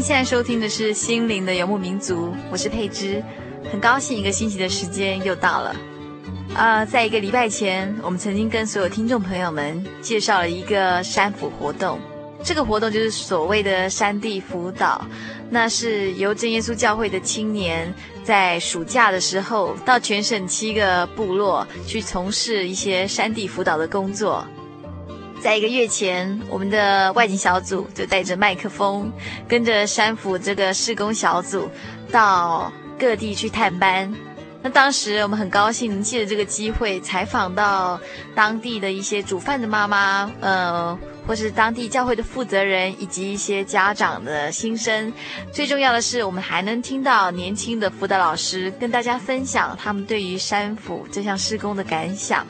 现在收听的是《心灵的游牧民族》，我是佩芝，很高兴一个星期的时间又到了。呃，在一个礼拜前，我们曾经跟所有听众朋友们介绍了一个山辅活动，这个活动就是所谓的山地辅导，那是由真耶稣教会的青年在暑假的时候到全省七个部落去从事一些山地辅导的工作。在一个月前，我们的外景小组就带着麦克风，跟着山府这个施工小组到各地去探班。那当时我们很高兴，借着这个机会采访到当地的一些煮饭的妈妈，呃，或是当地教会的负责人，以及一些家长的心声。最重要的是，我们还能听到年轻的辅导老师跟大家分享他们对于山府这项施工的感想。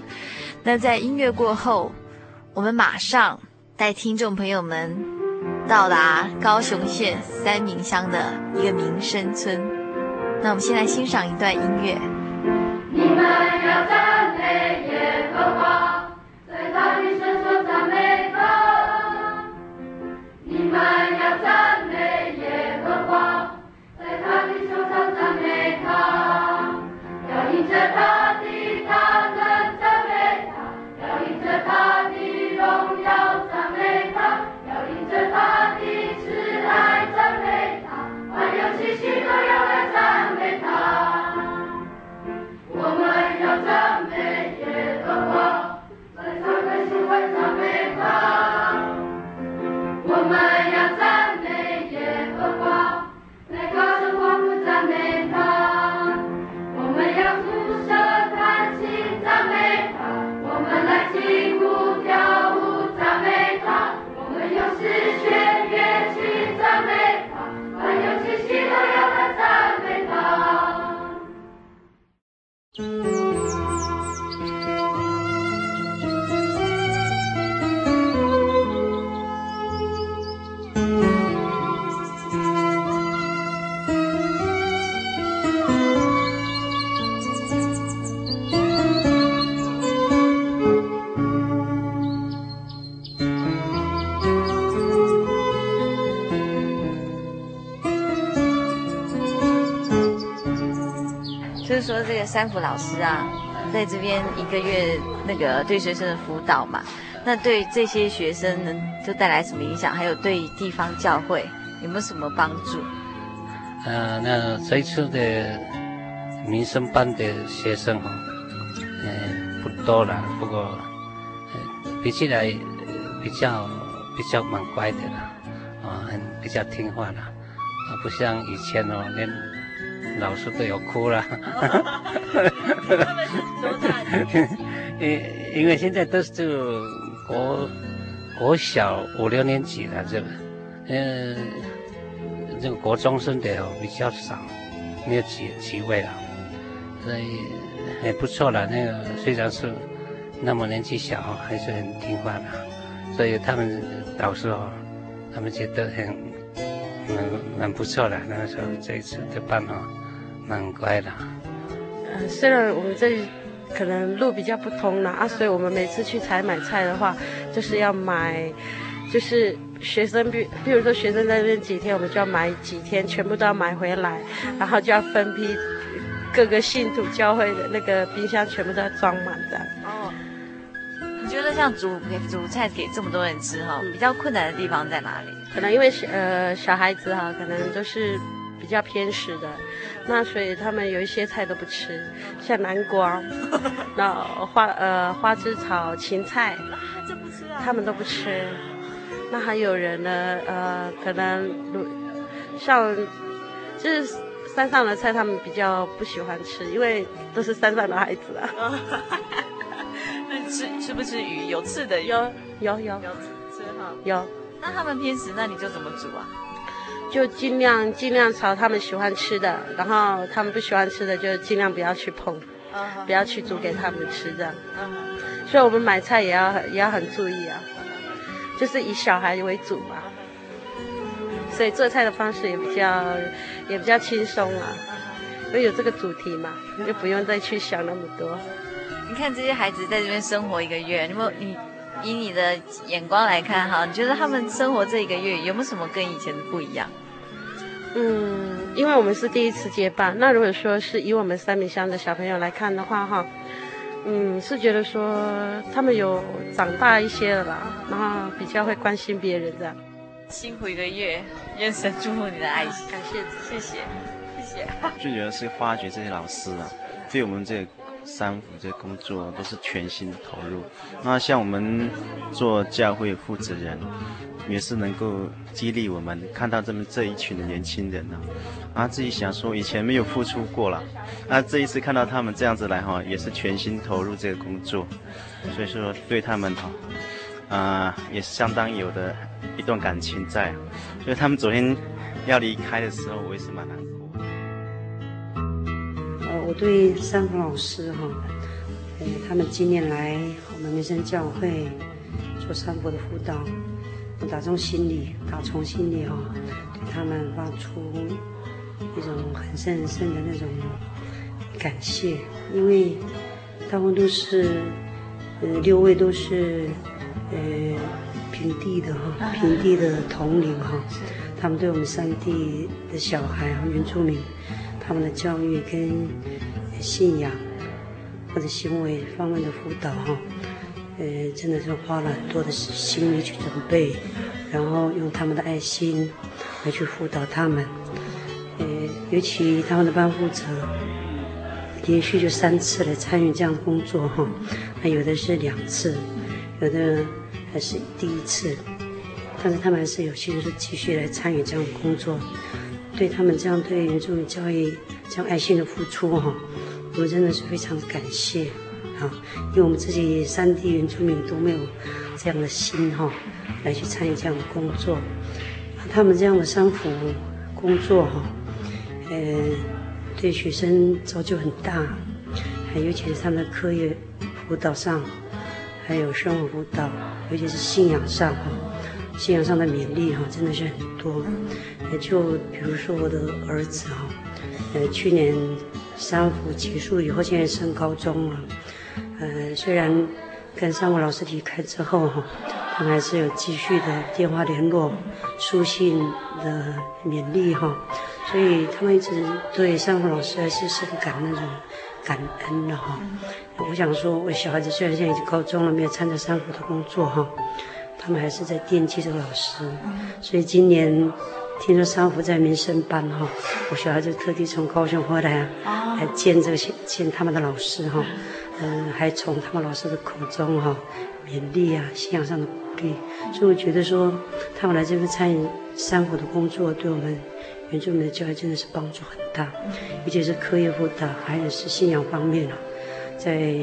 那在音乐过后。我们马上带听众朋友们到达高雄县三民乡的一个民生村。那我们先来欣赏一段音乐。你们要赞美耶和华，在他的圣所赞美他。你们要赞美耶和华，在他的圣所赞美他。要因着他的大能赞美他，要因着他的。来赞美他，万有气息都要来赞美他。我们要赞美耶。说这个山辅老师啊，在这边一个月那个对学生的辅导嘛，那对这些学生能就带来什么影响？还有对地方教会有没有什么帮助？呃，那这一次的民生班的学生哈，嗯，不多了，不过，呃，比起来比较比较蛮乖的啦，啊，很比较听话啦，啊，不像以前哦，连。老师都有哭了，因 因为现在都是这个国国小五六年级了，这个，嗯，这个国中生的比较少，没有几几位了，所以很不错了。那个虽然是那么年纪小，还是很听话的，所以他们导师哦，他们觉得很蛮蛮不错的。那个时候这一次的班哦，蛮乖的。嗯，虽然我们这里可能路比较不通了啊，所以我们每次去采买菜的话，就是要买，就是。学生比，比如说学生在那边几天，我们就要买几天，全部都要买回来，然后就要分批各个信徒教会的那个冰箱全部都要装满的。哦，你觉得像煮煮菜给这么多人吃哈，比较困难的地方在哪里？可能因为呃小孩子哈，可能都是比较偏食的，那所以他们有一些菜都不吃，像南瓜，那花呃花枝草、芹菜，这不吃啊，他们都不吃。那还有人呢？呃，可能像就是山上的菜，他们比较不喜欢吃，因为都是山上的孩子啊。那吃吃不吃鱼？有刺的鱼？有有有有吃哈？有。那他们偏食，那你就怎么煮啊？就尽量尽量朝他们喜欢吃的，然后他们不喜欢吃的就尽量不要去碰，不要去煮给他们吃这样。嗯。所以我们买菜也要也要很注意啊。就是以小孩为主嘛，所以做菜的方式也比较也比较轻松啊，因为有这个主题嘛，就不用再去想那么多。你看这些孩子在这边生活一个月，你有你以你的眼光来看哈，你觉得他们生活这一个月有没有什么跟以前的不一样？嗯，因为我们是第一次接班，那如果说是以我们三明乡的小朋友来看的话哈。嗯，是觉得说他们有长大一些了啦，然后比较会关心别人这样。辛苦一个月，愿神祝福你的爱心。感谢，谢谢，谢谢。最主要是发掘这些老师啊，对我们这个三福这工作都是全心投入。那像我们做教会负责人。也是能够激励我们看到这么这一群的年轻人呢，啊，自己想说以前没有付出过了，啊，这一次看到他们这样子来哈，也是全心投入这个工作，所以说对他们哈，啊，也是相当有的一段感情在，所以他们昨天要离开的时候，我也是蛮难。我对三福老师哈，呃，他们今年来我们民生教会做三福的辅导。我打从心里，打从心里哈、哦，对他们发出一种很深很深的那种感谢，因为他们都是，呃，六位都是，呃，平地的哈，平地的同龄哈，他们对我们山地的小孩和原住民，他们的教育跟信仰或者行为方面的辅导哈。呃，真的是花了很多的心力去准备，然后用他们的爱心来去辅导他们。呃，尤其他们的班负责，连续就三次来参与这样的工作哈，那有的是两次，有的还是第一次，但是他们还是有心是继续来参与这样的工作。对他们这样对原住民教育这样爱心的付出哈，我们真的是非常感谢。啊，因为我们自己三地原住民都没有这样的心哈，来去参与这样的工作。他们这样的三福工作哈，呃，对学生造就很大，还尤其是他们的课业辅导上，还有生活辅导，尤其是信仰上哈，信仰上的勉励哈，真的是很多。也就比如说我的儿子哈，呃，去年三福结束以后，现在升高中了。呃，虽然跟三福老师离开之后哈，他们还是有继续的电话联络、书信的勉励哈，所以他们一直对三福老师还是深感那种感恩的哈。我想说，我小孩子虽然现在已经高中了，没有参加三福的工作哈，他们还是在惦记这个老师。所以今年听说三福在民生班哈，我小孩就特地从高雄回来啊，来见这个见见他们的老师哈。嗯，还从他们老师的口中哈、哦，勉励啊，信仰上的鼓励，所以我觉得说，他们来这边参与三福的工作，对我们原住民的教育真的是帮助很大，尤其是课业辅导，还有是信仰方面啊，在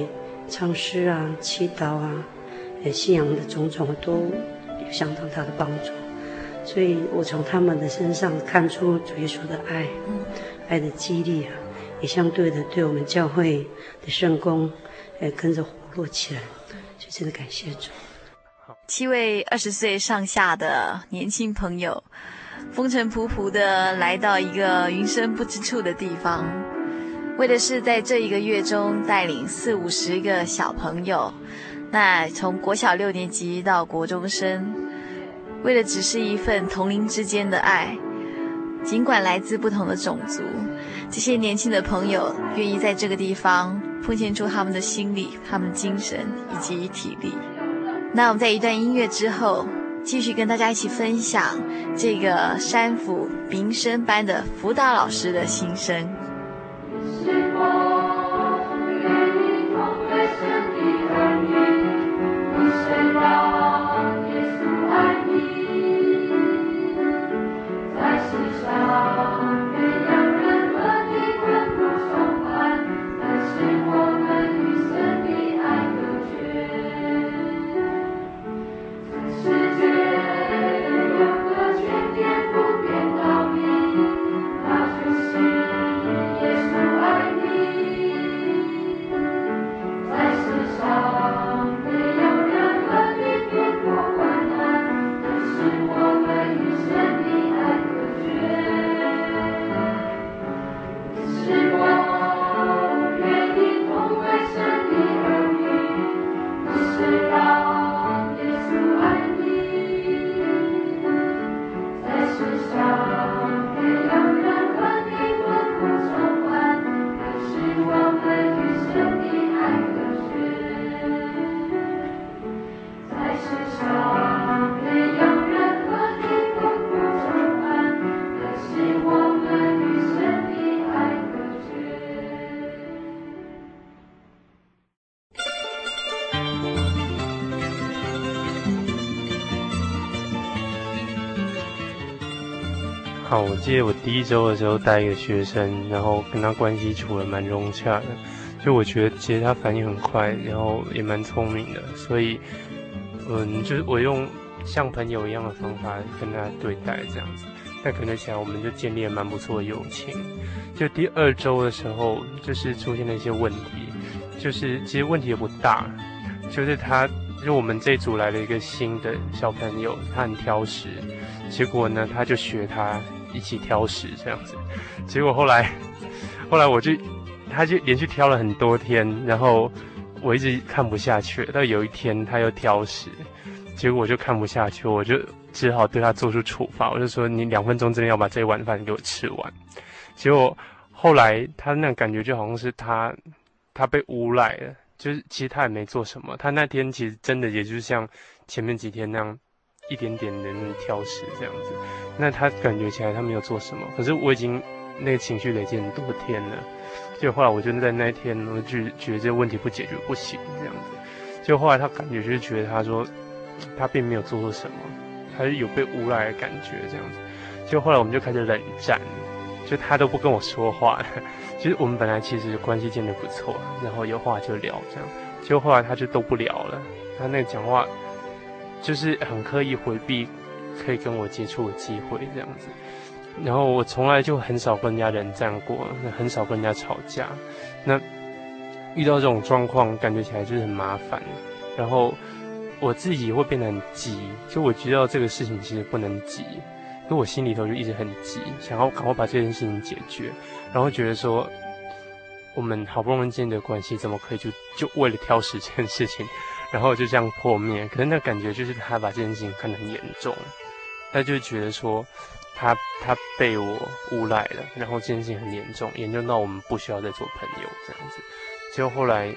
唱诗啊、祈祷啊，呃，信仰的种种都有相当大的帮助，所以我从他们的身上看出主耶稣的爱，爱的激励啊。也相对的对我们教会的圣工，也跟着活络起来。所以真的感谢主。七位二十岁上下的年轻朋友，风尘仆仆的来到一个云深不知处的地方，为的是在这一个月中带领四五十个小朋友，那从国小六年级到国中生，为的只是一份同龄之间的爱。尽管来自不同的种族，这些年轻的朋友愿意在这个地方奉献出他们的心理、他们精神以及体力。那我们在一段音乐之后，继续跟大家一起分享这个山府民生班的辅导老师的心声。记得我第一周的时候带一个学生，然后跟他关系处得蛮融洽的，就我觉得其实他反应很快，然后也蛮聪明的，所以，嗯，就是我用像朋友一样的方法跟他对待这样子，那可能起来我们就建立了蛮不错的友情。就第二周的时候，就是出现了一些问题，就是其实问题也不大，就是他，就我们这组来了一个新的小朋友，他很挑食，结果呢，他就学他。一起挑食这样子，结果后来，后来我就，他就连续挑了很多天，然后我一直看不下去，到有一天他又挑食，结果我就看不下去，我就只好对他做出处罚，我就说你两分钟之内要把这一碗饭给我吃完。结果后来他那感觉就好像是他，他被诬赖了，就是其实他也没做什么，他那天其实真的也就是像前面几天那样。一点点的挑食这样子，那他感觉起来他没有做什么，可是我已经那个情绪累积很多天了，就后来我就在那一天，我就觉得这个问题不解决不行这样子，就后来他感觉就是觉得他说他并没有做错什么，他是有被诬赖的感觉这样子，就后来我们就开始冷战，就他都不跟我说话，其 实我们本来其实关系建得不错，然后有话就聊这样，就后来他就都不聊了，他那个讲话。就是很刻意回避可以跟我接触的机会这样子，然后我从来就很少跟人家冷战过，很少跟人家吵架。那遇到这种状况，感觉起来就是很麻烦。然后我自己会变得很急，就我知道这个事情其实不能急，因为我心里头就一直很急，想要赶快把这件事情解决。然后觉得说，我们好不容易建立的关系，怎么可以就就为了挑食这件事情？然后就这样破灭，可是那感觉就是他把这件事情看得很严重，他就觉得说他他被我诬赖了，然后这件事情很严重，严重到我们不需要再做朋友这样子。结果后来，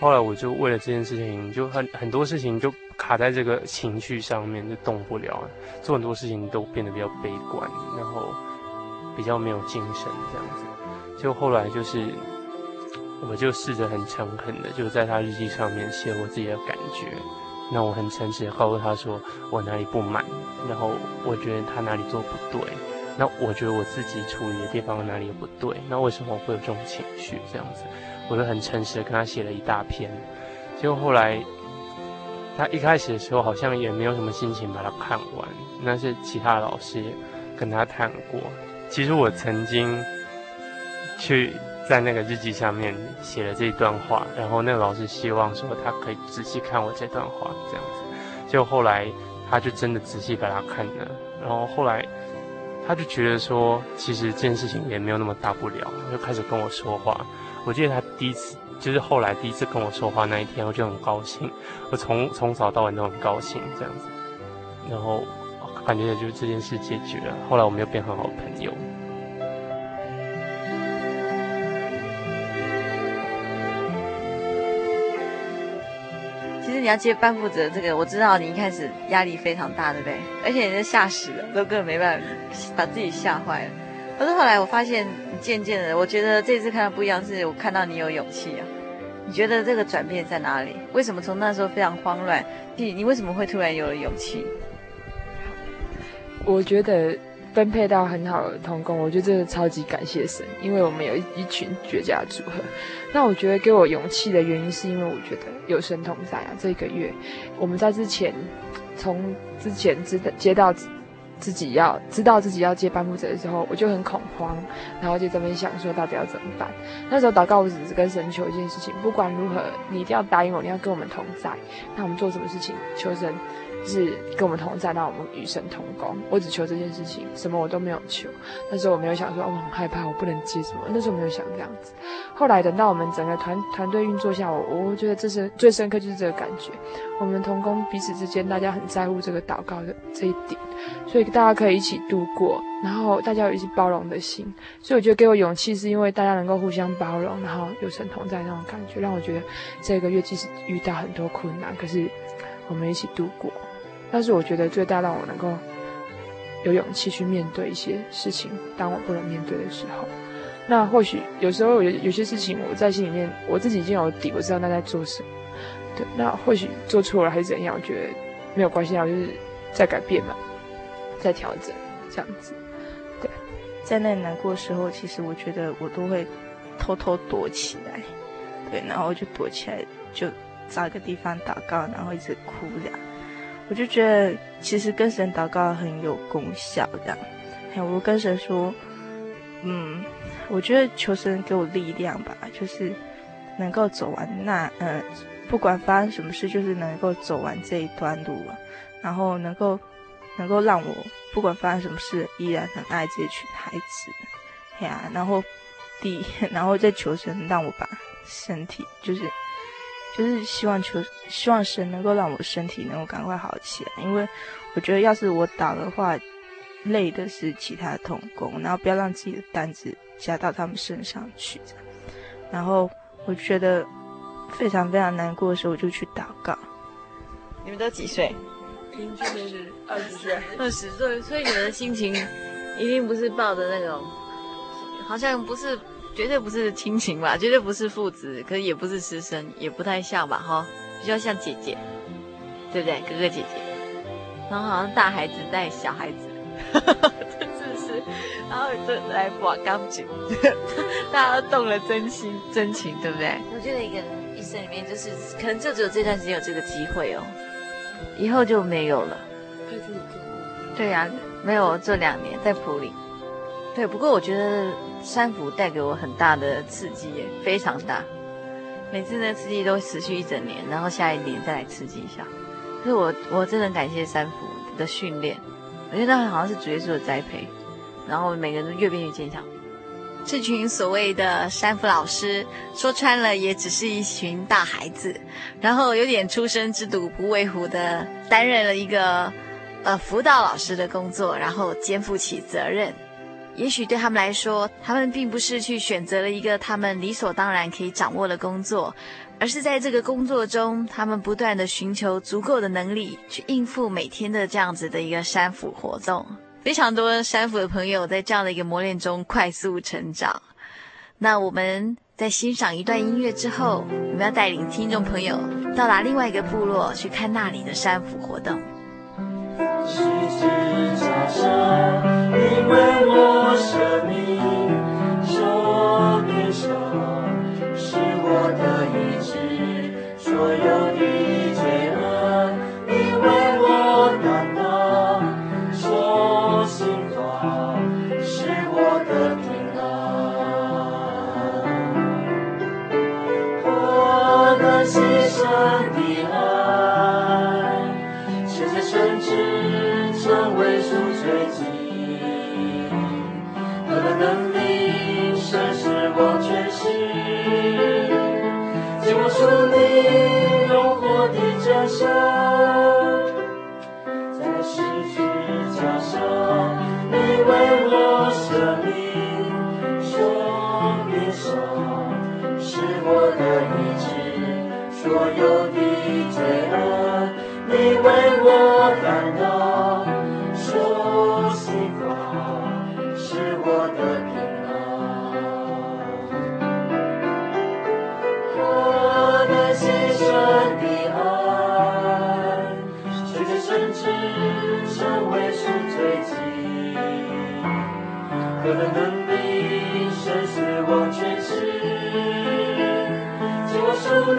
后来我就为了这件事情，就很很多事情就卡在这个情绪上面，就动不了，做很多事情都变得比较悲观，然后比较没有精神这样子。就后来就是。我就试着很诚恳的，就在他日记上面写我自己的感觉。那我很诚实的告诉他说我哪里不满，然后我觉得他哪里做不对。那我觉得我自己处理的地方哪里也不对。那为什么我会有这种情绪？这样子，我就很诚实的跟他写了一大篇。结果后来，他一开始的时候好像也没有什么心情把它看完。那是其他老师跟他谈过。其实我曾经去。在那个日记上面写了这一段话，然后那个老师希望说他可以仔细看我这段话，这样子。就后来他就真的仔细把它看了，然后后来他就觉得说，其实这件事情也没有那么大不了，就开始跟我说话。我记得他第一次，就是后来第一次跟我说话那一天，我就很高兴。我从 从早到晚都很高兴这样子，然后感觉就是这件事解决了。后来我们又变很好朋友。你要接班负责这个，我知道你一开始压力非常大，对不对？而且你是吓死了，都根本没办法把自己吓坏了。可是后来我发现，渐渐的，我觉得这次看到不一样，是我看到你有勇气啊。你觉得这个转变在哪里？为什么从那时候非常慌乱，你你为什么会突然有了勇气？我觉得分配到很好的同工，我觉得真的超级感谢神，因为我们有一一群绝佳组合。那我觉得给我勇气的原因，是因为我觉得有神同在啊。这一个月我们在之前，从之前知道接到。自己要知道自己要接班负责的时候，我就很恐慌，然后就在那边想说到底要怎么办。那时候祷告，我只是跟神求一件事情：不管如何，你一定要答应我，你要跟我们同在。那我们做什么事情，求神。是跟我们同在，让我们与神同工。我只求这件事情，什么我都没有求。那时候我没有想说，我很害怕，我不能接什么。那时候没有想这样子。后来等到我们整个团团队运作下，我我觉得这是最深刻，就是这个感觉。我们同工彼此之间，大家很在乎这个祷告的这一点，所以大家可以一起度过，然后大家有一起包容的心。所以我觉得给我勇气，是因为大家能够互相包容，然后有神同在那种感觉，让我觉得这个月即使遇到很多困难，可是我们一起度过。但是我觉得最大让我能够有勇气去面对一些事情，当我不能面对的时候，那或许有时候有有些事情我在心里面我自己已经有底，我知道那在做什么。对，那或许做错了还是怎样，我觉得没有关系，我就是在改变嘛，在调整这样子。对，在那难过的时候，其实我觉得我都会偷偷躲起来，对，然后就躲起来，就找一个地方祷告，然后一直哭这样。我就觉得，其实跟神祷告很有功效，这样。哎，我跟神说，嗯，我觉得求神给我力量吧，就是能够走完那，嗯，不管发生什么事，就是能够走完这一段路啊，然后能够，能够让我不管发生什么事，依然很爱这群孩子。哎呀，然后第，然后再求神让我把身体，就是。就是希望求，希望神能够让我身体能够赶快好起来，因为我觉得要是我倒的话，累的是其他的同工，然后不要让自己的担子加到他们身上去。然后我觉得非常非常难过的时候，我就去祷告。你们都几岁？平均的是二十岁，二十岁，所以你们的心情一定不是抱着那种，好像不是。绝对不是亲情吧，绝对不是父子，可是也不是师生，也不太像吧，哈，比较像姐姐，对不对？哥哥姐姐，然后好像大孩子带小孩子，哈哈哈，真是，然后就来把钢琴，大家都动了真心真情，对不对？我觉得一个人一生里面，就是可能就只有这段时间有这个机会哦，以后就没有了。对呀、啊，没有这两年在普里，对，不过我觉得。三福带给我很大的刺激，耶，非常大。每次的刺激都持续一整年，然后下一年再来刺激一下。可是我我真的感谢三福的训练，我觉得那好像是主耶稣的栽培，然后每个人都越变越坚强。这群所谓的三福老师，说穿了也只是一群大孩子，然后有点初生之犊不畏虎的担任了一个呃辅导老师的工作，然后肩负起责任。也许对他们来说，他们并不是去选择了一个他们理所当然可以掌握的工作，而是在这个工作中，他们不断地寻求足够的能力去应付每天的这样子的一个山辅活动。非常多山辅的朋友在这样的一个磨练中快速成长。那我们在欣赏一段音乐之后，我们要带领听众朋友到达另外一个部落去看那里的山辅活动。因为我生命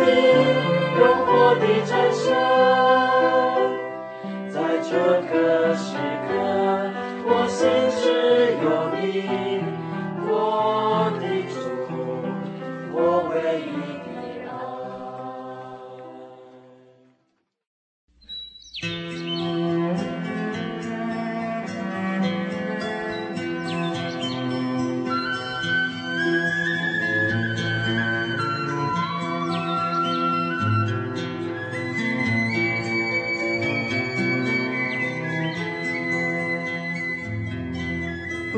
握手里荣华的真相，在这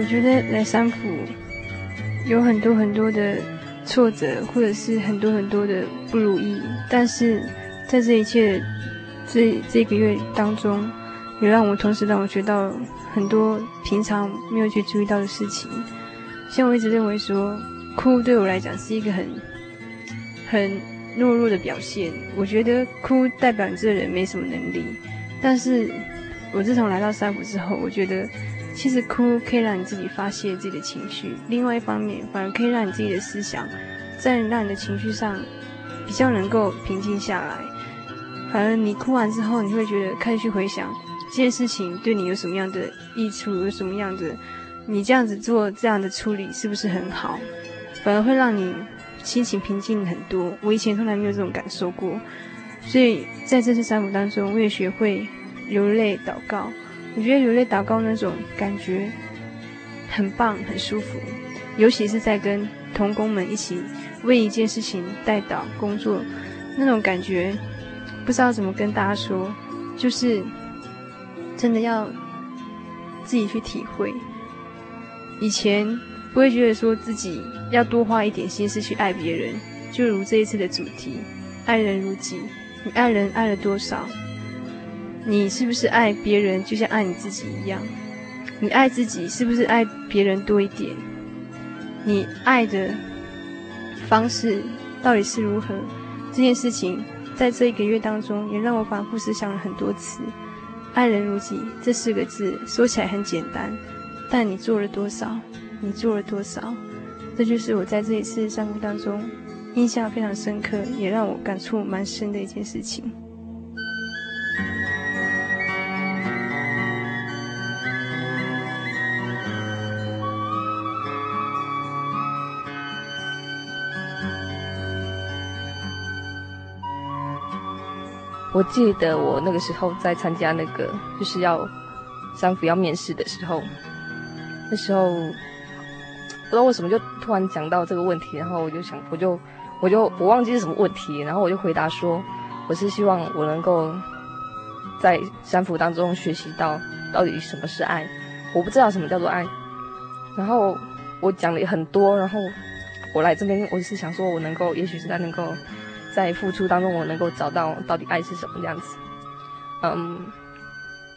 我觉得来三福有很多很多的挫折，或者是很多很多的不如意，但是在这一切这这个月当中，也让我同时让我学到很多平常没有去注意到的事情。像我一直认为说，哭对我来讲是一个很很懦弱的表现，我觉得哭代表你这个人没什么能力。但是我自从来到三福之后，我觉得。其实哭可以让你自己发泄自己的情绪，另外一方面反而可以让你自己的思想，在让你的情绪上比较能够平静下来。反而你哭完之后，你会觉得开始去回想这件事情对你有什么样的益处，有什么样的，你这样子做这样的处理是不是很好？反而会让你心情平静很多。我以前从来没有这种感受过，所以在这次三福当中，我也学会流泪祷告。我觉得流泪祷告那种感觉很棒，很舒服，尤其是在跟同工们一起为一件事情代祷工作，那种感觉不知道怎么跟大家说，就是真的要自己去体会。以前不会觉得说自己要多花一点心思去爱别人，就如这一次的主题“爱人如己”，你爱人爱了多少？你是不是爱别人就像爱你自己一样？你爱自己是不是爱别人多一点？你爱的方式到底是如何？这件事情在这一个月当中也让我反复思想了很多次。爱人如己这四个字说起来很简单，但你做了多少？你做了多少？这就是我在这一次三福当中印象非常深刻，也让我感触蛮深的一件事情。我记得我那个时候在参加那个就是要三福要面试的时候，那时候不知道为什么就突然讲到这个问题，然后我就想，我就我就我忘记是什么问题，然后我就回答说，我是希望我能够在三福当中学习到到底什么是爱，我不知道什么叫做爱，然后我讲了很多，然后我来这边我是想说我能够，也许是在能够。在付出当中，我能够找到到底爱是什么样子。嗯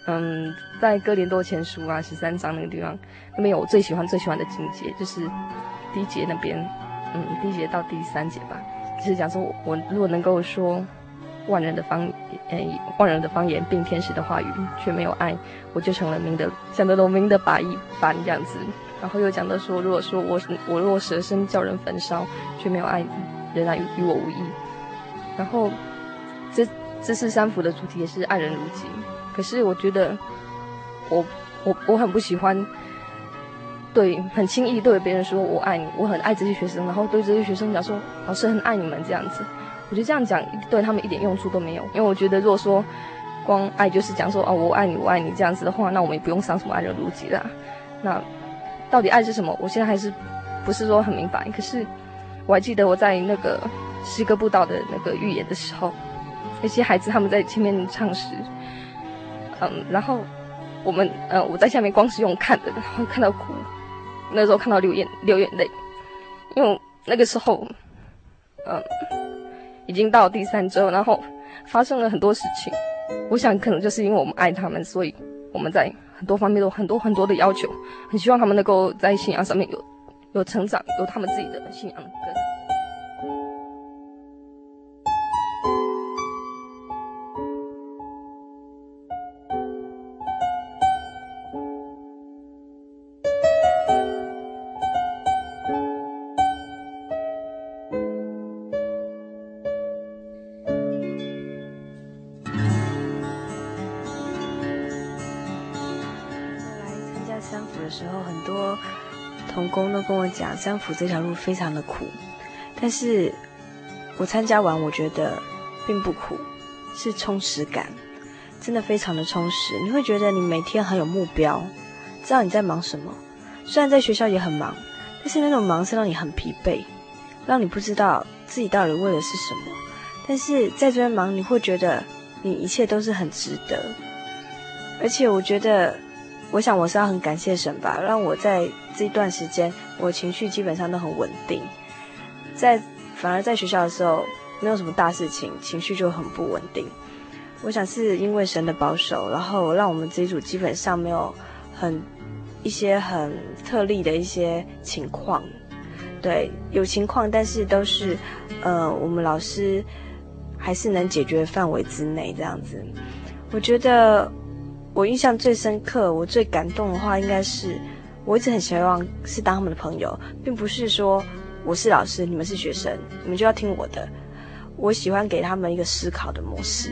嗯，在哥林多前书啊十三章那个地方，那边有我最喜欢最喜欢的经节，就是第一节那边，嗯，第一节到第三节吧，就是讲说我我如果能够说万人的方言，万人的方言，并天使的话语，却没有爱，我就成了明的，像得龙明的把一般这样子。然后又讲到说，如果说我我若舍身叫人焚烧，却没有爱，仍然与我无异。然后，这这次三福的主题也是爱人如己。可是我觉得我，我我很不喜欢对很轻易对别人说我爱你，我很爱这些学生，然后对这些学生讲说老师很爱你们这样子。我觉得这样讲对他们一点用处都没有。因为我觉得如果说光爱就是讲说哦我爱你我爱你这样子的话，那我们也不用上什么爱人如己啦。那到底爱是什么？我现在还是不是说很明白。可是我还记得我在那个诗歌布道的那个预演的时候，那些孩子他们在前面唱诗，嗯，然后我们呃我在下面光是用看的，然后看到哭，那时候看到流眼流眼泪，因为那个时候嗯已经到第三周，然后发生了很多事情。我想可能就是因为我们爱他们，所以我们在很多方面都很多很多的要求，很希望他们能够在信仰上面有有成长，有他们自己的信仰根。工都跟讲，三辅这条路非常的苦，但是我参加完，我觉得并不苦，是充实感，真的非常的充实。你会觉得你每天很有目标，知道你在忙什么。虽然在学校也很忙，但是那种忙是让你很疲惫，让你不知道自己到底为的是什么。但是在这边忙，你会觉得你一切都是很值得，而且我觉得。我想我是要很感谢神吧，让我在这一段时间，我情绪基本上都很稳定。在反而在学校的时候，没有什么大事情，情绪就很不稳定。我想是因为神的保守，然后让我们这一组基本上没有很一些很特例的一些情况。对，有情况，但是都是呃，我们老师还是能解决范围之内这样子。我觉得。我印象最深刻，我最感动的话，应该是我一直很希望是当他们的朋友，并不是说我是老师，你们是学生，你们就要听我的。我喜欢给他们一个思考的模式，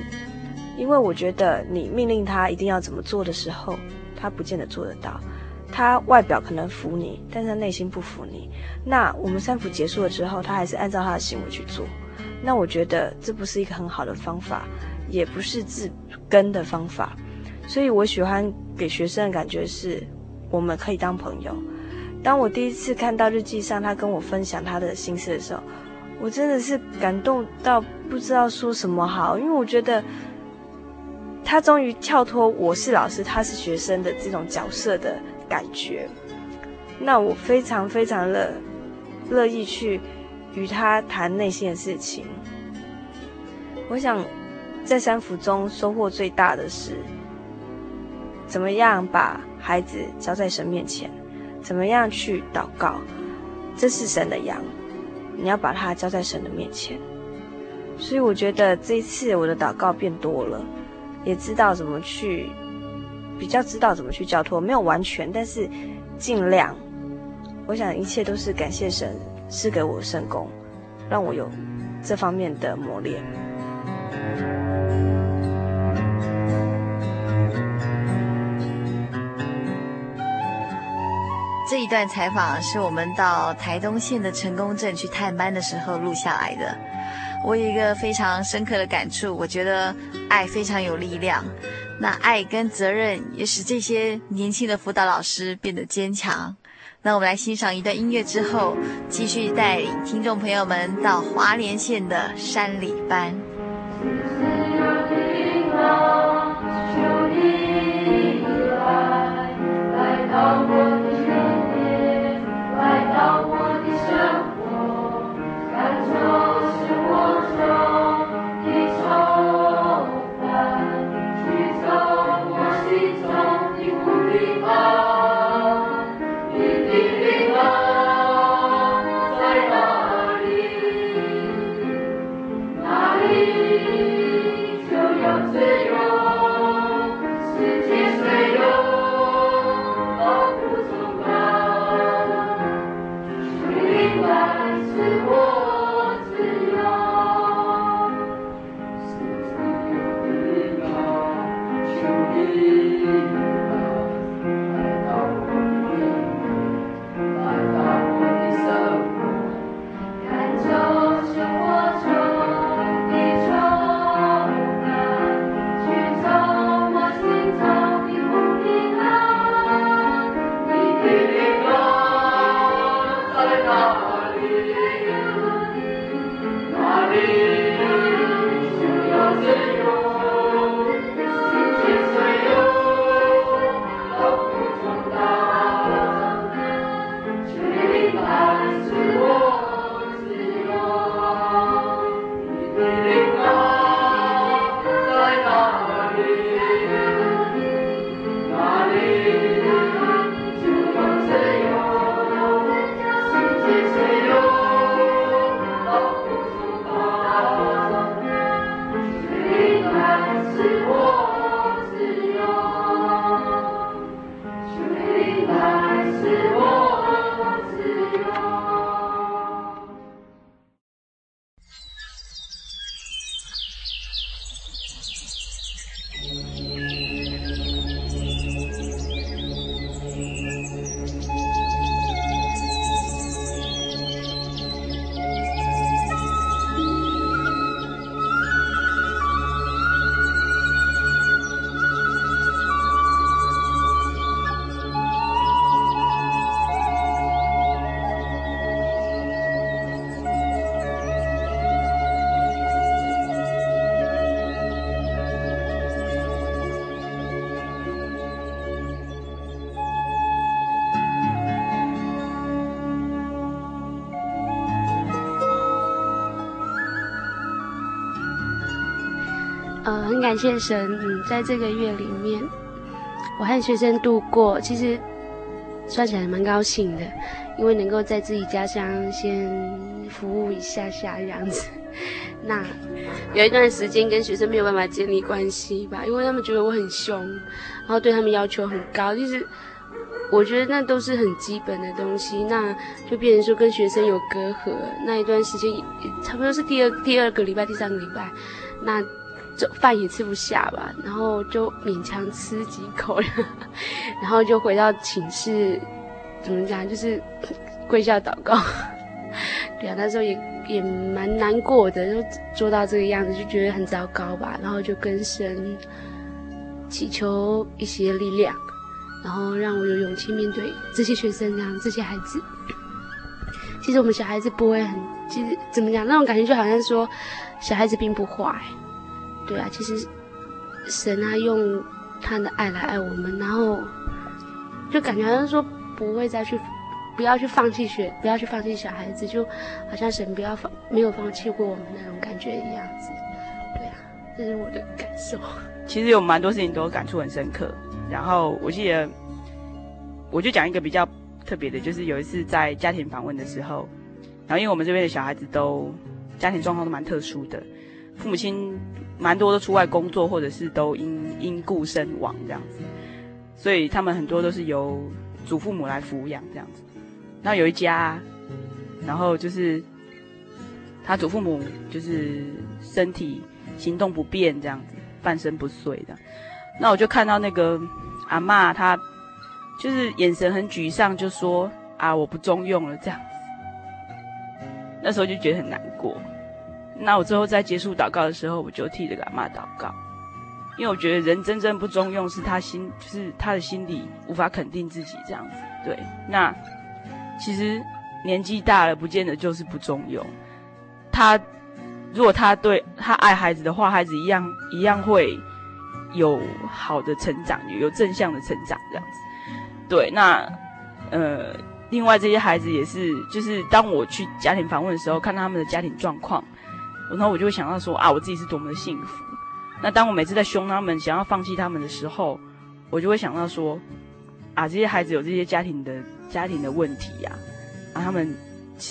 因为我觉得你命令他一定要怎么做的时候，他不见得做得到。他外表可能服你，但是他内心不服你。那我们三辅结束了之后，他还是按照他的行为去做。那我觉得这不是一个很好的方法，也不是治根的方法。所以我喜欢给学生的感觉是，我们可以当朋友。当我第一次看到日记上他跟我分享他的心事的时候，我真的是感动到不知道说什么好，因为我觉得他终于跳脱我是老师，他是学生的这种角色的感觉。那我非常非常的乐意去与他谈内心的事情。我想在三辅中收获最大的是。怎么样把孩子交在神面前？怎么样去祷告？这是神的羊，你要把它交在神的面前。所以我觉得这一次我的祷告变多了，也知道怎么去，比较知道怎么去交托，没有完全，但是尽量。我想一切都是感谢神赐给我圣工，让我有这方面的磨练。一段采访是我们到台东县的成功镇去探班的时候录下来的。我有一个非常深刻的感触，我觉得爱非常有力量。那爱跟责任也使这些年轻的辅导老师变得坚强。那我们来欣赏一段音乐之后，继续带领听众朋友们到华莲县的山里班。感谢神，嗯，在这个月里面，我和学生度过，其实算起来蛮高兴的，因为能够在自己家乡先服务一下下这样子。那有一段时间跟学生没有办法建立关系吧，因为他们觉得我很凶，然后对他们要求很高，其实我觉得那都是很基本的东西，那就变成说跟学生有隔阂。那一段时间也差不多是第二第二个礼拜、第三个礼拜，那。就饭也吃不下吧，然后就勉强吃几口，然后就回到寝室，怎么讲，就是 跪下祷告。对啊，那时候也也蛮难过的，就做到这个样子，就觉得很糟糕吧。然后就跟神祈求一些力量，然后让我有勇气面对这些学生，这样这些孩子。其实我们小孩子不会很，其实怎么讲，那种感觉就好像说小孩子并不坏。对啊，其实神啊用他的爱来爱我们，然后就感觉好像说不会再去，不要去放弃学，不要去放弃小孩子，就好像神不要放，没有放弃过我们那种感觉一样子。对啊，这是我的感受。其实有蛮多事情都感触很深刻。然后我记得，我就讲一个比较特别的，就是有一次在家庭访问的时候，然后因为我们这边的小孩子都家庭状况都蛮特殊的，父母亲。蛮多都出外工作，或者是都因因故身亡这样子，所以他们很多都是由祖父母来抚养这样子。然后有一家，然后就是他祖父母就是身体行动不便这样子，半身不遂的。那我就看到那个阿嬷，她就是眼神很沮丧，就说：“啊，我不中用了。”这样子。那时候就觉得很难过。那我最后在结束祷告的时候，我就替这个阿嬷祷告，因为我觉得人真正不中用，是他心，就是他的心里无法肯定自己这样子。对，那其实年纪大了，不见得就是不中用。他如果他对他爱孩子的话，孩子一样一样会有好的成长，有正向的成长这样子。对，那呃，另外这些孩子也是，就是当我去家庭访问的时候，看到他们的家庭状况。然后我就会想到说啊，我自己是多么的幸福。那当我每次在凶他们、想要放弃他们的时候，我就会想到说，啊，这些孩子有这些家庭的家庭的问题呀，啊，他们，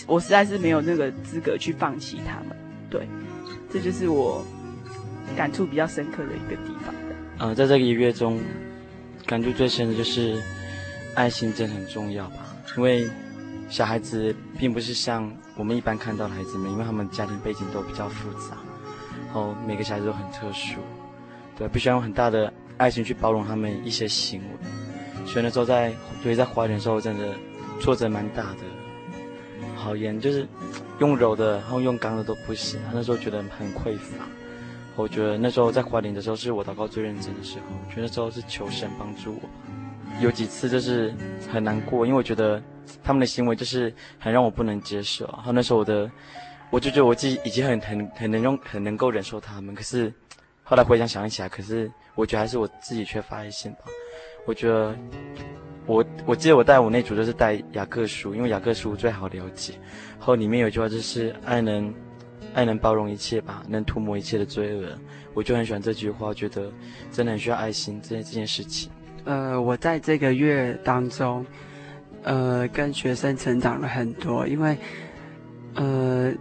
我实在是没有那个资格去放弃他们。对，这就是我感触比较深刻的一个地方。呃，在这个一月中，感触最深的就是爱心真的很重要吧，因为小孩子并不是像。我们一般看到的孩子们，因为他们家庭背景都比较复杂，然后每个小孩子都很特殊，对，必须要用很大的爱心去包容他们一些行为。所以那时候在，所以在怀孕的时候，真的挫折蛮大的。好严，就是用柔的，然后用刚的都不行。那时候觉得很匮乏。我觉得那时候在怀孕的时候，是我祷告最认真的时候。我觉得那时候是求神帮助我。有几次就是很难过，因为我觉得他们的行为就是很让我不能接受。然后那时候我的，我就觉得我自己已经很很很能用很能够忍受他们，可是后来回想想起来，可是我觉得还是我自己缺乏爱心吧。我觉得我我记得我带我那组就是带雅各书，因为雅各书最好了解。然后里面有句话就是爱能爱能包容一切吧，能涂抹一切的罪恶。我就很喜欢这句话，觉得真的很需要爱心这件这件事情。呃，我在这个月当中，呃，跟学生成长了很多，因为，呃，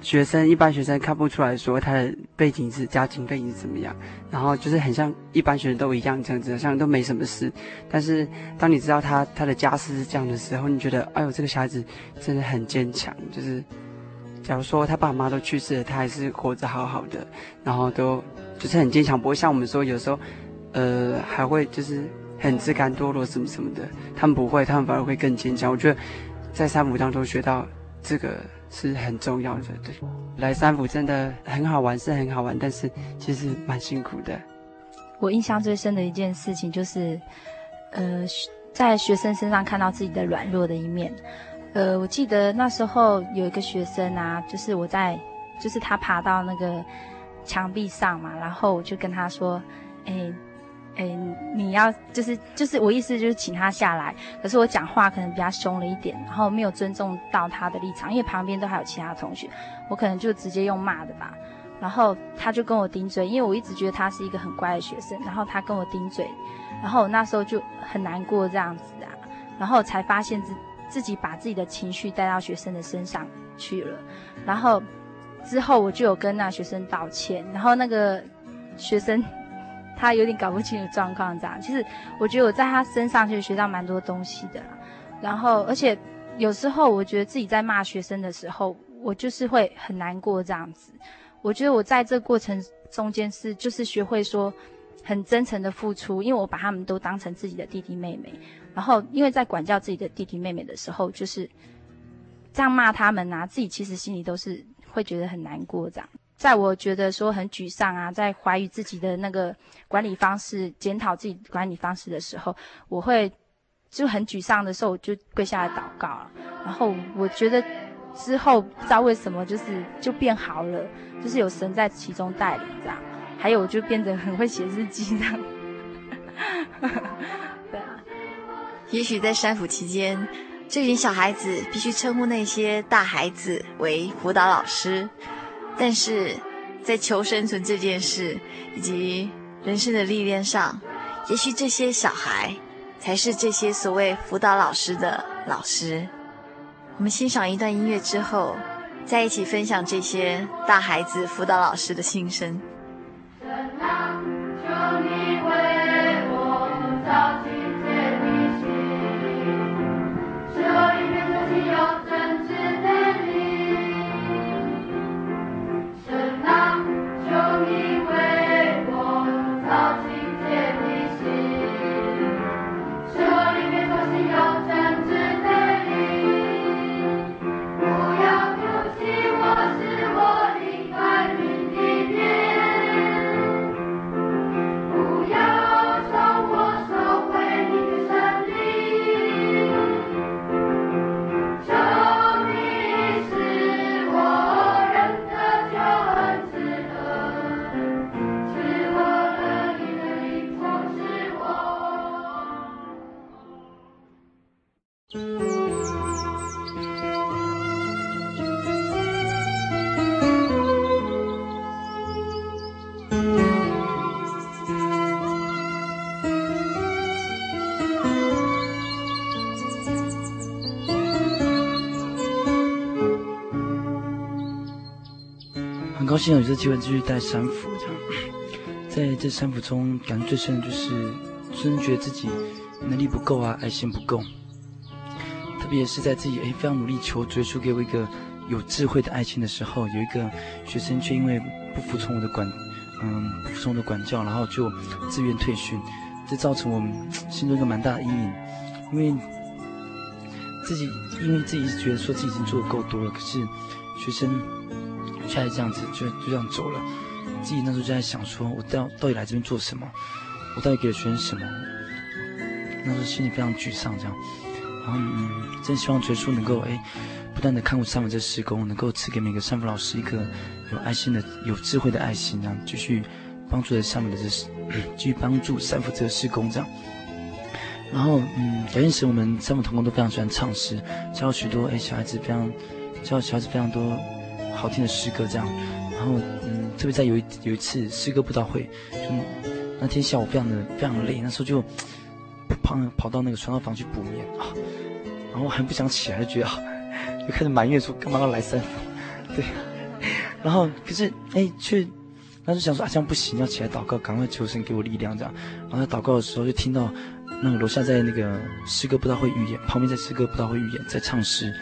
学生一般学生看不出来说他的背景是家庭背景是怎么样，然后就是很像一般学生都一样这样子，像都没什么事。但是当你知道他他的家世是这样的时候，你觉得哎呦，这个小孩子真的很坚强，就是。假如说他爸妈都去世了，他还是活着好好的，然后都就是很坚强，不会像我们说有时候，呃，还会就是很自甘堕落什么什么的。他们不会，他们反而会更坚强。我觉得在三福当中学到这个是很重要的。对，来三福真的很好玩，是很好玩，但是其实蛮辛苦的。我印象最深的一件事情就是，呃，在学生身上看到自己的软弱的一面。呃，我记得那时候有一个学生啊，就是我在，就是他爬到那个墙壁上嘛，然后我就跟他说，哎，哎，你要就是就是我意思就是请他下来，可是我讲话可能比较凶了一点，然后没有尊重到他的立场，因为旁边都还有其他同学，我可能就直接用骂的吧，然后他就跟我顶嘴，因为我一直觉得他是一个很乖的学生，然后他跟我顶嘴，然后我那时候就很难过这样子啊，然后才发现自。自己把自己的情绪带到学生的身上去了，然后之后我就有跟那学生道歉，然后那个学生他有点搞不清楚状况，这样。其实我觉得我在他身上其实学到蛮多东西的，然后而且有时候我觉得自己在骂学生的时候，我就是会很难过这样子。我觉得我在这过程中间是就是学会说很真诚的付出，因为我把他们都当成自己的弟弟妹妹。然后，因为在管教自己的弟弟妹妹的时候，就是这样骂他们啊，自己其实心里都是会觉得很难过。这样，在我觉得说很沮丧啊，在怀疑自己的那个管理方式、检讨自己管理方式的时候，我会就很沮丧的时候，我就跪下来祷告了。然后我觉得之后不知道为什么，就是就变好了，就是有神在其中带领这样。还有，我就变得很会写日记这样。也许在三辅期间，这群小孩子必须称呼那些大孩子为辅导老师，但是在求生存这件事以及人生的历练上，也许这些小孩才是这些所谓辅导老师的老师。我们欣赏一段音乐之后，再一起分享这些大孩子辅导老师的心声。神啊，求你为我照高兴有这机会继续带三辅，这样，在这三辅中，感觉最深的就是，真觉得自己能力不够啊，爱心不够。特别是在自己诶非常努力求追出给我一个有智慧的爱情的时候，有一个学生却因为不服从我的管，嗯，不服从我的管教，然后就自愿退训，这造成我们心中一个蛮大的阴影，因为自己因为自己觉得说自己已经做得够多了，可是学生。下来这样子就就这样走了，自己那时候就在想说，我到到底来这边做什么？我到底给了学生什么？那时候心里非常沮丧这样。然后嗯，真希望觉叔能够哎，不断的看顾三福这施工，能够赐给每个三福老师一个有爱心的、有智慧的爱心，这样继续帮助着下面的这事，继续帮助三福这个施工这样。然后嗯，感谢神，我们三福同工都非常喜欢唱诗，教许多哎小孩子非常教小孩子非常多好听的诗歌这样。然后嗯，特别在有一有一次诗歌布道会，就那天下午非常的非常的累，那时候就。跑跑到那个传道房去补眠啊，然后还不想起来，就觉得啊，就开始埋怨说干嘛要来三福，对，然后可是哎却，那就想说啊这样不行，要起来祷告，赶快求神给我力量这样。然后在祷告的时候就听到那个楼下在那个诗歌布道会预演，旁边在诗歌布道会预演在唱诗，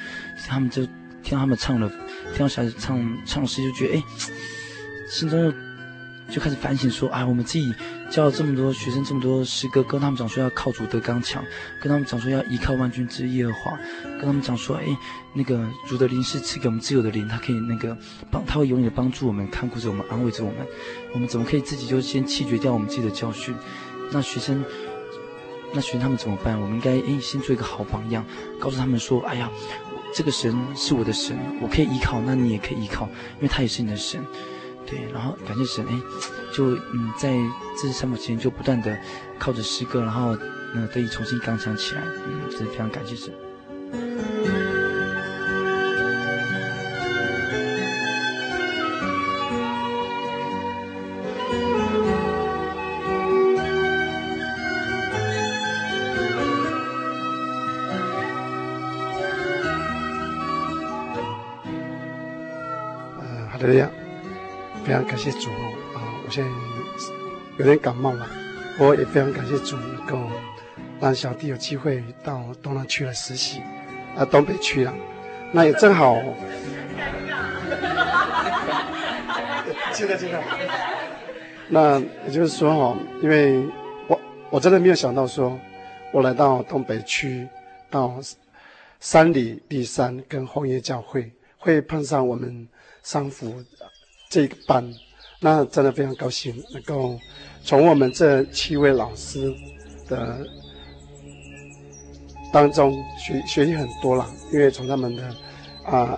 他们就听到他们唱了，听到小孩子唱唱诗就觉得哎，心中又就开始反省说啊我们自己。教了这么多学生，这么多诗歌，跟他们讲说要靠主得刚强，跟他们讲说要依靠万军之耶和华，跟他们讲说，哎，那个主的灵是赐给我们自由的灵，他可以那个帮，他会永远的帮助我们，看顾着我们，安慰着我们。我们怎么可以自己就先弃绝掉我们自己的教训？那学生，那学生他们怎么办？我们应该哎先做一个好榜样，告诉他们说，哎呀，这个神是我的神，我可以依靠，那你也可以依靠，因为他也是你的神。对，然后感谢神，哎，就嗯，在这三秒之间就不断的靠着诗歌，然后嗯，得以重新刚强起来，嗯，真的非常感谢神。感谢主哦啊！我现在有点感冒了，我也非常感谢主，能够让小弟有机会到东南区来实习，啊，东北区了，那也正好。这个这个。那也就是说哈，因为我我真的没有想到说，我来到东北区，到三里第三跟红叶教会，会碰上我们三福。这个班，那真的非常高兴，能够从我们这七位老师的当中学学习很多了，因为从他们的啊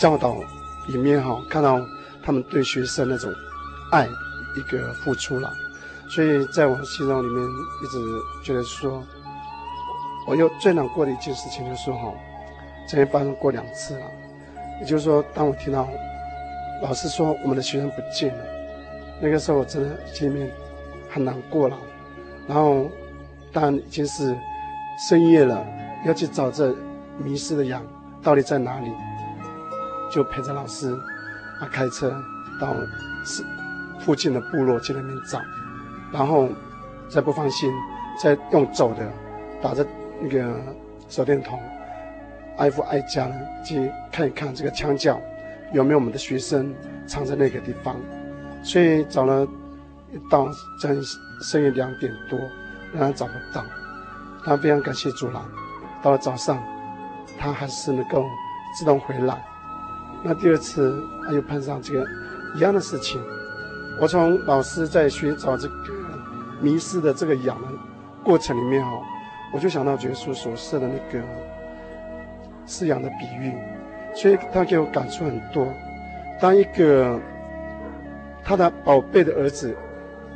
教导里面哈，看到他们对学生那种爱一个付出了，所以在我心中里面一直觉得说，我又最难过的一件事情就是说哈，这边发生过两次了，也就是说，当我听到。老师说我们的学生不见了，那个时候我真的心里面很难过了。然后，但已经是深夜了，要去找这迷失的羊到底在哪里，就陪着老师啊开车到是附近的部落去那边找，然后再不放心，再用走的打着那个手电筒，挨户挨家的去看一看这个墙角。有没有我们的学生藏在那个地方？所以找了到将近深夜两点多，仍然找不到。他非常感谢主了。到了早上，他还是能够自动回来。那第二次他又碰上这个一样的事情。我从老师在寻找这个迷失的这个羊的过程里面哈，我就想到耶稣所设的那个饲养的比喻。所以他给我感触很多。当一个他的宝贝的儿子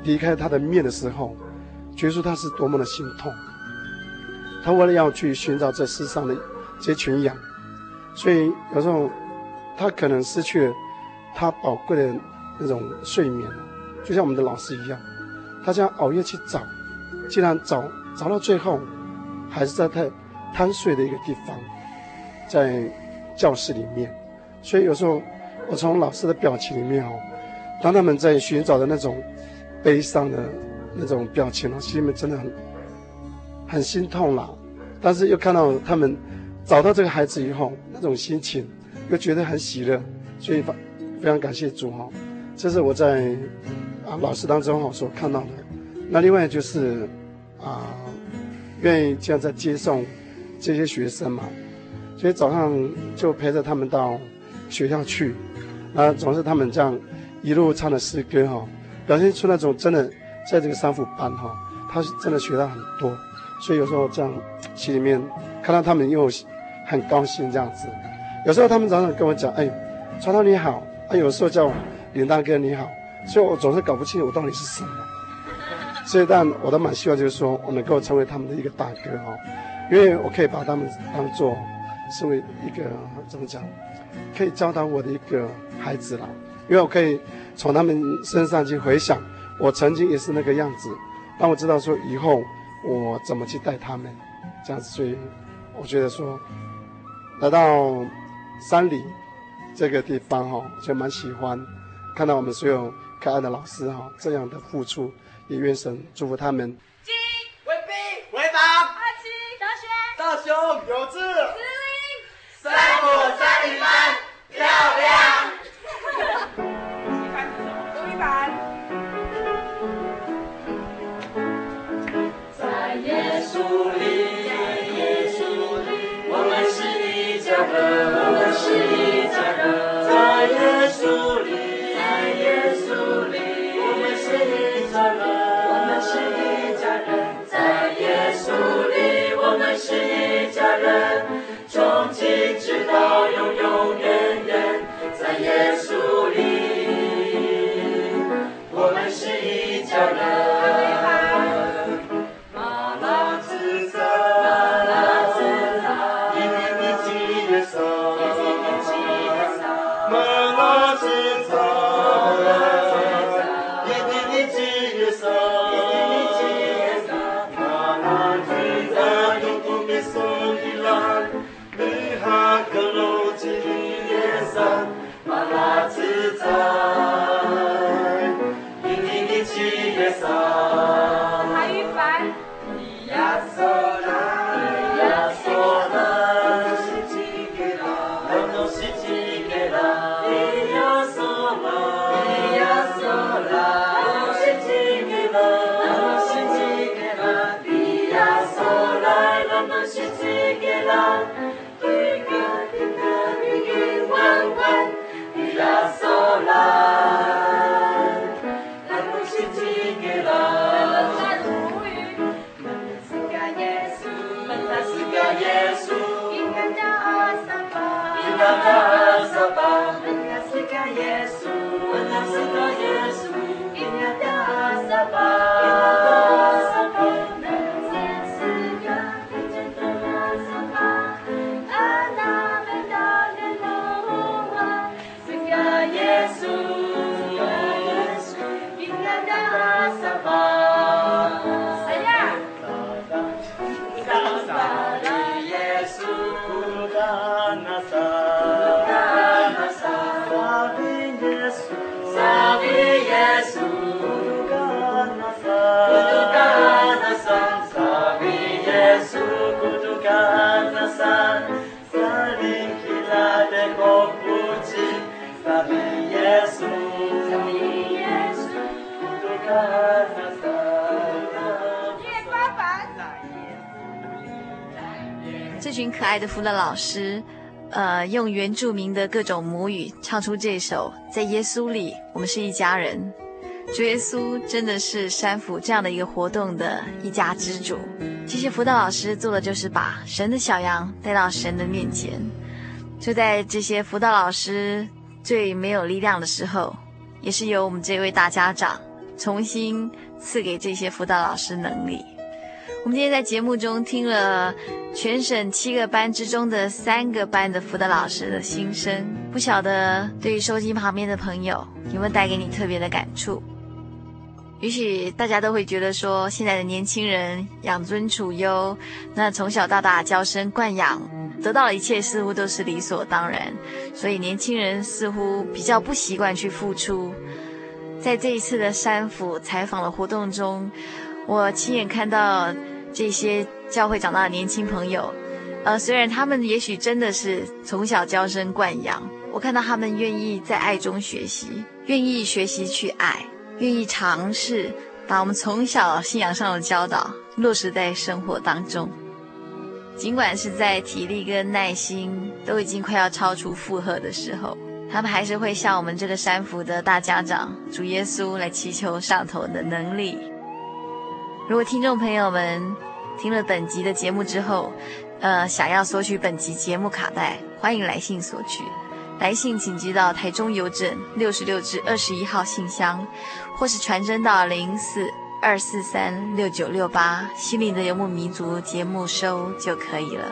离开他的面的时候，觉出他是多么的心痛。他为了要去寻找这世上的这群羊，所以有时候他可能失去了他宝贵的那种睡眠，就像我们的老师一样，他这样熬夜去找，竟然找找到最后，还是在他贪睡的一个地方，在。教室里面，所以有时候我从老师的表情里面哦，当他们在寻找的那种悲伤的那种表情哦，心里面真的很很心痛啦。但是又看到他们找到这个孩子以后，那种心情又觉得很喜乐，所以非非常感谢主哈。这是我在啊老师当中哈所看到的。那另外就是啊，愿意这样在接送这些学生嘛。所以早上就陪着他们到学校去，啊，总是他们这样一路唱的诗歌哈，表现出那种真的在这个三福班哈，他是真的学到很多。所以有时候这样心里面看到他们又很高兴这样子。有时候他们常常跟我讲：“哎，传道你好。”啊，有时候叫我林大哥你好，所以我总是搞不清我到底是什么。所以，但我都蛮希望就是说我能够成为他们的一个大哥哈，因为我可以把他们当做是为一个怎么讲，可以教导我的一个孩子啦。因为我可以从他们身上去回想，我曾经也是那个样子，让我知道说以后我怎么去带他们，这样子。所以我觉得说来到山里这个地方哈，就蛮喜欢看到我们所有可爱的老师哈这样的付出。也愿神祝福他们。金为兵为宝，阿七小雪大雄有志，志玲三零三漂亮。读一版。在耶稣里，在耶稣里，我们是一家人，我们是一家人。在耶稣里，在这群可爱的辅导老师，呃，用原住民的各种母语唱出这首《在耶稣里，我们是一家人》。主耶稣真的是山府这样的一个活动的一家之主。这些辅导老师做的就是把神的小羊带到神的面前。就在这些辅导老师最没有力量的时候，也是由我们这位大家长重新赐给这些辅导老师能力。我们今天在节目中听了全省七个班之中的三个班的辅导老师的心声，不晓得对于收音旁边的朋友有没有带给你特别的感触？也许大家都会觉得说，现在的年轻人养尊处优，那从小到大娇生惯养，得到的一切似乎都是理所当然，所以年轻人似乎比较不习惯去付出。在这一次的山府采访的活动中，我亲眼看到这些教会长大的年轻朋友，呃，虽然他们也许真的是从小娇生惯养，我看到他们愿意在爱中学习，愿意学习去爱。愿意尝试把我们从小信仰上的教导落实在生活当中，尽管是在体力跟耐心都已经快要超出负荷的时候，他们还是会向我们这个山福的大家长主耶稣来祈求上头的能力。如果听众朋友们听了本集的节目之后，呃，想要索取本集节目卡带，欢迎来信索取。来信请寄到台中邮政六十六至二十一号信箱，或是传真到零四二四三六九六八，心灵的游牧民族节目收就可以了。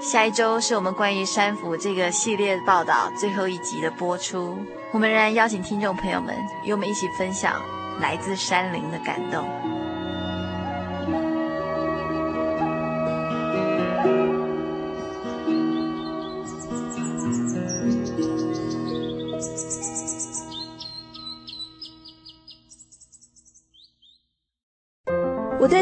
下一周是我们关于山辅这个系列报道最后一集的播出，我们仍然邀请听众朋友们与我们一起分享来自山林的感动。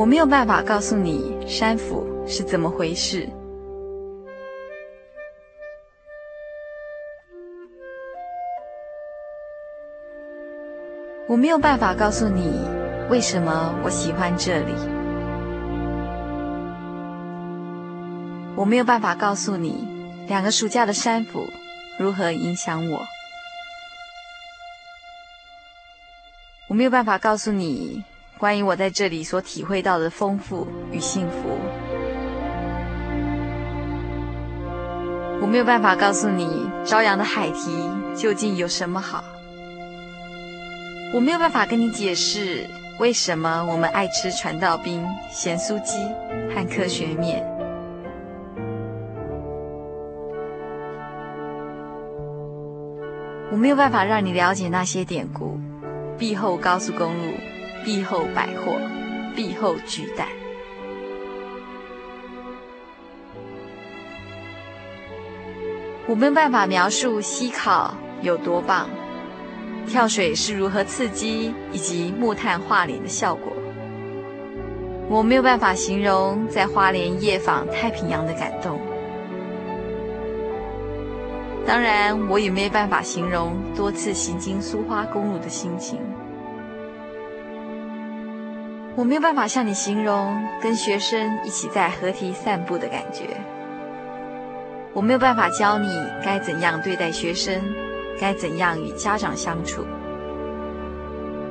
我没有办法告诉你山府是怎么回事。我没有办法告诉你为什么我喜欢这里。我没有办法告诉你两个暑假的山府如何影响我。我没有办法告诉你。关于我在这里所体会到的丰富与幸福，我没有办法告诉你朝阳的海堤究竟有什么好。我没有办法跟你解释为什么我们爱吃传道冰、咸酥鸡和科学面。我没有办法让你了解那些典故，壁后高速公路。碧后百货，碧后巨蛋。我没有办法描述西考有多棒，跳水是如何刺激，以及木炭画脸的效果。我没有办法形容在花莲夜访太平洋的感动。当然，我也没办法形容多次行经苏花公路的心情。我没有办法向你形容跟学生一起在河堤散步的感觉。我没有办法教你该怎样对待学生，该怎样与家长相处。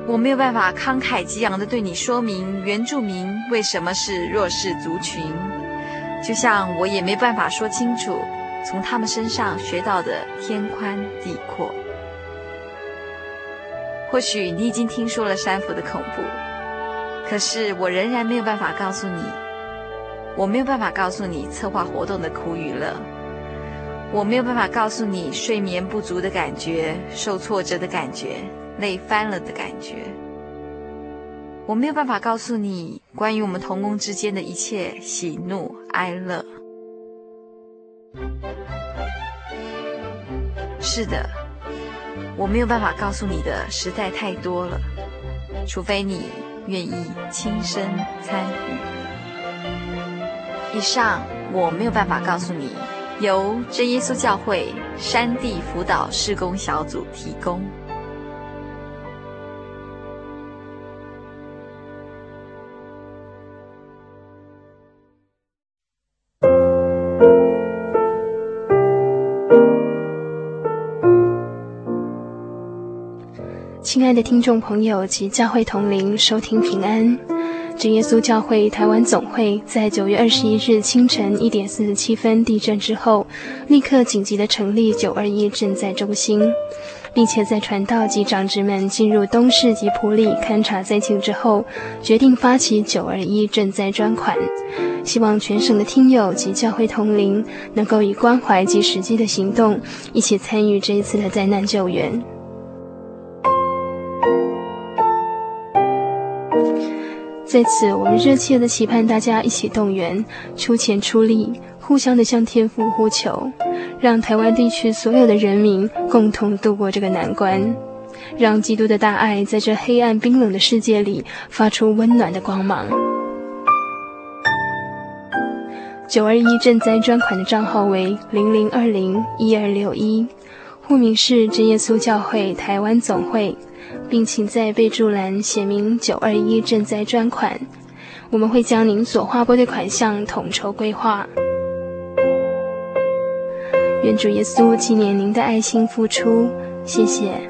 我没有办法慷慨激昂地对你说明原住民为什么是弱势族群，就像我也没办法说清楚从他们身上学到的天宽地阔。或许你已经听说了山辅的恐怖。可是我仍然没有办法告诉你，我没有办法告诉你策划活动的苦与乐，我没有办法告诉你睡眠不足的感觉、受挫折的感觉、累翻了的感觉，我没有办法告诉你关于我们同工之间的一切喜怒哀乐。是的，我没有办法告诉你的实在太多了，除非你。愿意亲身参与。以上我没有办法告诉你，由真耶稣教会山地辅导施工小组提供。亲爱的听众朋友及教会同龄，收听平安。真耶稣教会台湾总会在九月二十一日清晨一点四十七分地震之后，立刻紧急的成立九二一赈灾中心。并且在传道及长执们进入东市及埔里勘察灾情之后，决定发起九二一赈灾专款，希望全省的听友及教会同灵能够以关怀及实际的行动，一起参与这一次的灾难救援。在此，我们热切的期盼大家一起动员，出钱出力，互相的向天父呼求，让台湾地区所有的人民共同度过这个难关，让基督的大爱在这黑暗冰冷的世界里发出温暖的光芒。九二一赈灾专款的账号为零零二零一二六一，户名是真耶稣教会台湾总会。并请在备注栏写明“九二一赈灾专款”，我们会将您所划拨的款项统筹规划。愿主耶稣纪念您的爱心付出，谢谢。